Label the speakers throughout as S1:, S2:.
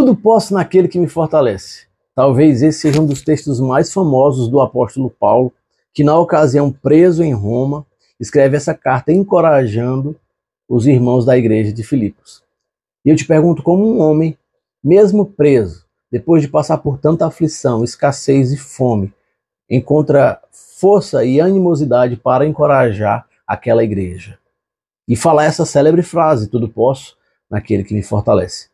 S1: Tudo posso naquele que me fortalece. Talvez esse seja um dos textos mais famosos do apóstolo Paulo, que na ocasião preso em Roma, escreve essa carta encorajando os irmãos da igreja de Filipos. E eu te pergunto como um homem, mesmo preso, depois de passar por tanta aflição, escassez e fome, encontra força e animosidade para encorajar aquela igreja. E falar essa célebre frase: tudo posso naquele que me fortalece.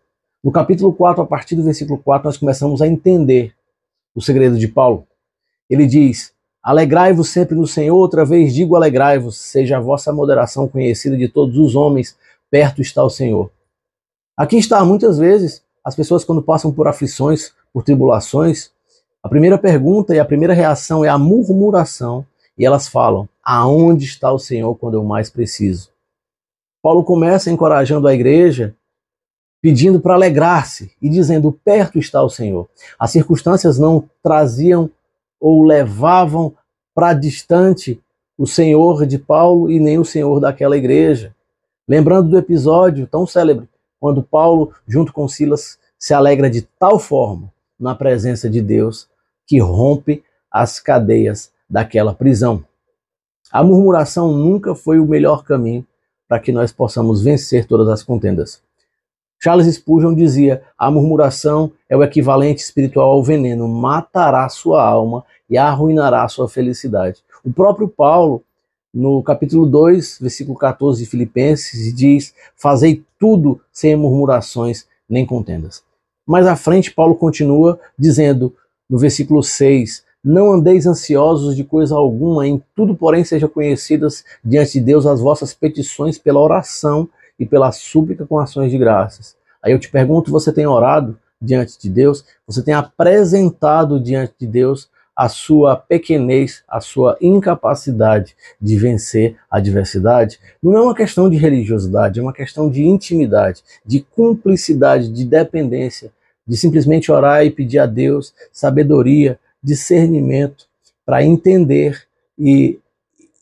S1: No capítulo 4, a partir do versículo 4, nós começamos a entender o segredo de Paulo. Ele diz: Alegrai-vos sempre no Senhor, outra vez digo alegrai-vos, seja a vossa moderação conhecida de todos os homens, perto está o Senhor. Aqui está, muitas vezes, as pessoas quando passam por aflições, por tribulações, a primeira pergunta e a primeira reação é a murmuração, e elas falam: Aonde está o Senhor quando eu mais preciso? Paulo começa encorajando a igreja pedindo para alegrar-se e dizendo: perto está o Senhor. As circunstâncias não traziam ou levavam para distante o Senhor de Paulo e nem o Senhor daquela igreja. Lembrando do episódio tão célebre, quando Paulo, junto com Silas, se alegra de tal forma na presença de Deus que rompe as cadeias daquela prisão. A murmuração nunca foi o melhor caminho para que nós possamos vencer todas as contendas. Charles Spurgeon dizia: a murmuração é o equivalente espiritual ao veneno, matará sua alma e arruinará sua felicidade. O próprio Paulo, no capítulo 2, versículo 14 de Filipenses, diz: Fazei tudo sem murmurações nem contendas. Mais à frente, Paulo continua dizendo, no versículo 6, não andeis ansiosos de coisa alguma, em tudo, porém, sejam conhecidas diante de Deus as vossas petições pela oração e pela súplica com ações de graças. Aí eu te pergunto: você tem orado diante de Deus? Você tem apresentado diante de Deus a sua pequenez, a sua incapacidade de vencer a adversidade? Não é uma questão de religiosidade, é uma questão de intimidade, de cumplicidade, de dependência, de simplesmente orar e pedir a Deus sabedoria, discernimento para entender e,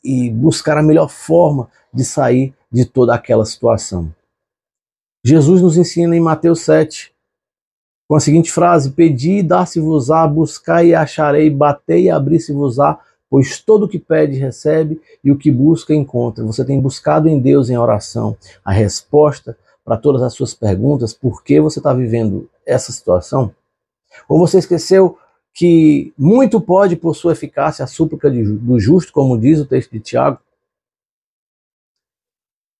S1: e buscar a melhor forma de sair de toda aquela situação. Jesus nos ensina em Mateus 7, com a seguinte frase: Pedi e dar-se-vos-á, buscai e acharei, batei e abrir-se-vos-á, pois todo o que pede recebe e o que busca encontra. Você tem buscado em Deus em oração a resposta para todas as suas perguntas, por que você está vivendo essa situação? Ou você esqueceu que muito pode, por sua eficácia, a súplica do justo, como diz o texto de Tiago?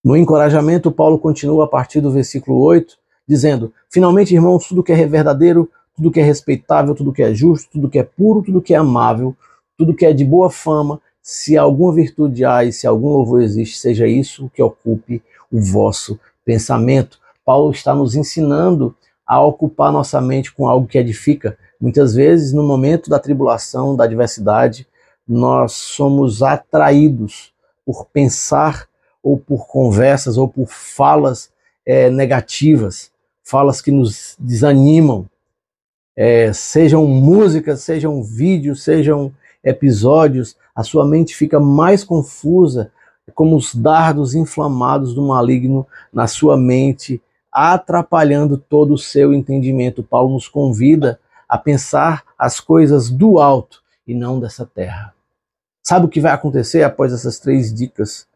S1: No encorajamento, Paulo continua a partir do versículo 8, dizendo: Finalmente, irmãos, tudo que é verdadeiro, tudo que é respeitável, tudo que é justo, tudo que é puro, tudo que é amável, tudo que é de boa fama, se alguma virtude há e se algum louvor existe, seja isso que ocupe o vosso pensamento. Paulo está nos ensinando a ocupar nossa mente com algo que edifica. Muitas vezes, no momento da tribulação, da adversidade, nós somos atraídos por pensar ou por conversas ou por falas é, negativas, falas que nos desanimam, é, sejam músicas, sejam vídeos, sejam episódios, a sua mente fica mais confusa, como os dardos inflamados do maligno na sua mente, atrapalhando todo o seu entendimento. Paulo nos convida a pensar as coisas do alto e não dessa terra. Sabe o que vai acontecer após essas três dicas?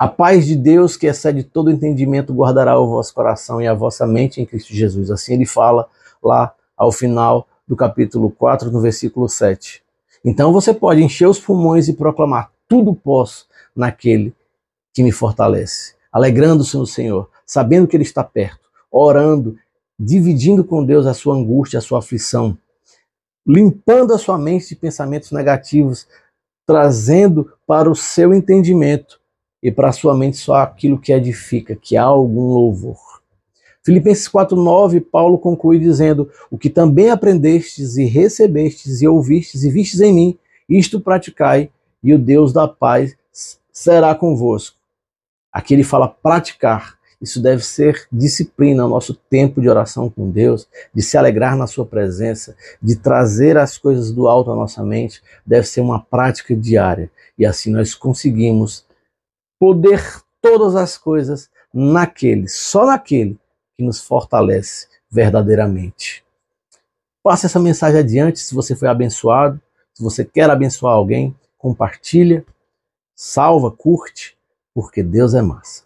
S1: A paz de Deus, que excede todo entendimento, guardará o vosso coração e a vossa mente em Cristo Jesus. Assim ele fala lá ao final do capítulo 4, no versículo 7. Então você pode encher os pulmões e proclamar: tudo posso naquele que me fortalece, alegrando-se no Senhor, sabendo que Ele está perto, orando, dividindo com Deus a sua angústia, a sua aflição, limpando a sua mente de pensamentos negativos, trazendo para o seu entendimento e para sua mente só aquilo que edifica, que há algum louvor. Filipenses 4:9, Paulo conclui dizendo: "O que também aprendestes e recebestes e ouvistes e vistes em mim, isto praticai, e o Deus da paz será convosco." Aqui ele fala praticar. Isso deve ser disciplina, o nosso tempo de oração com Deus, de se alegrar na Sua presença, de trazer as coisas do alto à nossa mente, deve ser uma prática diária. E assim nós conseguimos poder todas as coisas naquele, só naquele que nos fortalece verdadeiramente. Passe essa mensagem adiante se você foi abençoado, se você quer abençoar alguém, compartilha, salva, curte, porque Deus é massa.